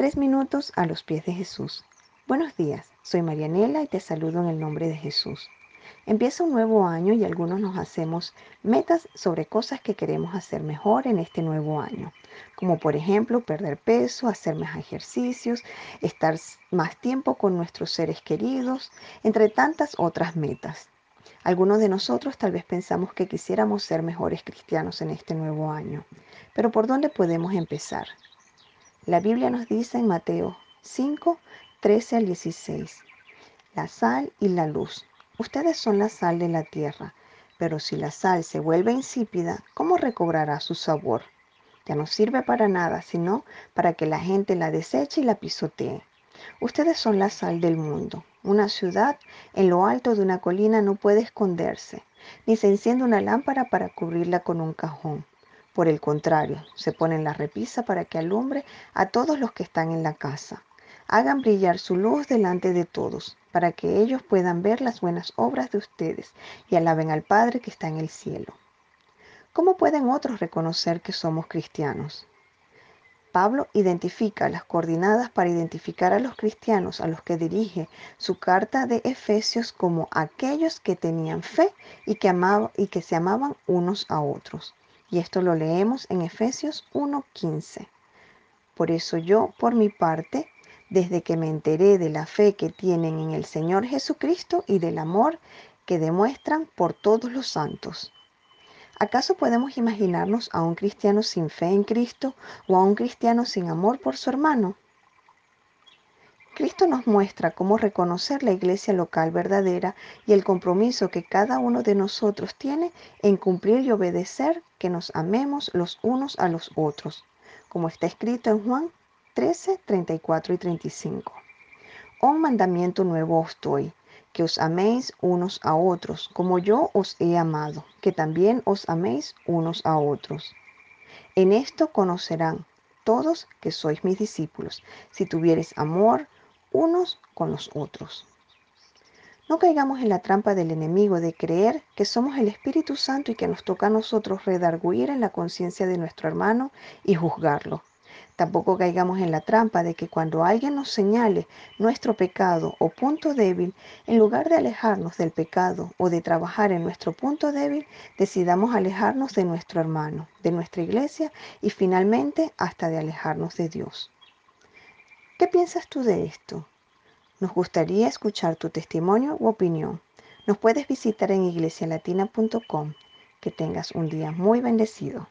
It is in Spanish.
Tres minutos a los pies de Jesús. Buenos días, soy Marianela y te saludo en el nombre de Jesús. Empieza un nuevo año y algunos nos hacemos metas sobre cosas que queremos hacer mejor en este nuevo año, como por ejemplo perder peso, hacer más ejercicios, estar más tiempo con nuestros seres queridos, entre tantas otras metas. Algunos de nosotros tal vez pensamos que quisiéramos ser mejores cristianos en este nuevo año, pero ¿por dónde podemos empezar? La Biblia nos dice en Mateo 5, 13 al 16, la sal y la luz. Ustedes son la sal de la tierra, pero si la sal se vuelve insípida, ¿cómo recobrará su sabor? Ya no sirve para nada, sino para que la gente la deseche y la pisotee. Ustedes son la sal del mundo. Una ciudad en lo alto de una colina no puede esconderse, ni se enciende una lámpara para cubrirla con un cajón. Por el contrario, se pone en la repisa para que alumbre a todos los que están en la casa. Hagan brillar su luz delante de todos, para que ellos puedan ver las buenas obras de ustedes y alaben al Padre que está en el cielo. ¿Cómo pueden otros reconocer que somos cristianos? Pablo identifica las coordenadas para identificar a los cristianos a los que dirige su carta de Efesios como aquellos que tenían fe y que, amaban, y que se amaban unos a otros. Y esto lo leemos en Efesios 1:15. Por eso yo, por mi parte, desde que me enteré de la fe que tienen en el Señor Jesucristo y del amor que demuestran por todos los santos. ¿Acaso podemos imaginarnos a un cristiano sin fe en Cristo o a un cristiano sin amor por su hermano? Cristo nos muestra cómo reconocer la iglesia local verdadera y el compromiso que cada uno de nosotros tiene en cumplir y obedecer que nos amemos los unos a los otros, como está escrito en Juan 13, 34 y 35. Un mandamiento nuevo os doy, que os améis unos a otros, como yo os he amado, que también os améis unos a otros. En esto conocerán todos que sois mis discípulos, si tuviereis amor unos con los otros. No caigamos en la trampa del enemigo de creer que somos el Espíritu Santo y que nos toca a nosotros redarguir en la conciencia de nuestro hermano y juzgarlo. Tampoco caigamos en la trampa de que cuando alguien nos señale nuestro pecado o punto débil, en lugar de alejarnos del pecado o de trabajar en nuestro punto débil, decidamos alejarnos de nuestro hermano, de nuestra iglesia y finalmente hasta de alejarnos de Dios. ¿Qué piensas tú de esto? Nos gustaría escuchar tu testimonio u opinión. Nos puedes visitar en iglesialatina.com. Que tengas un día muy bendecido.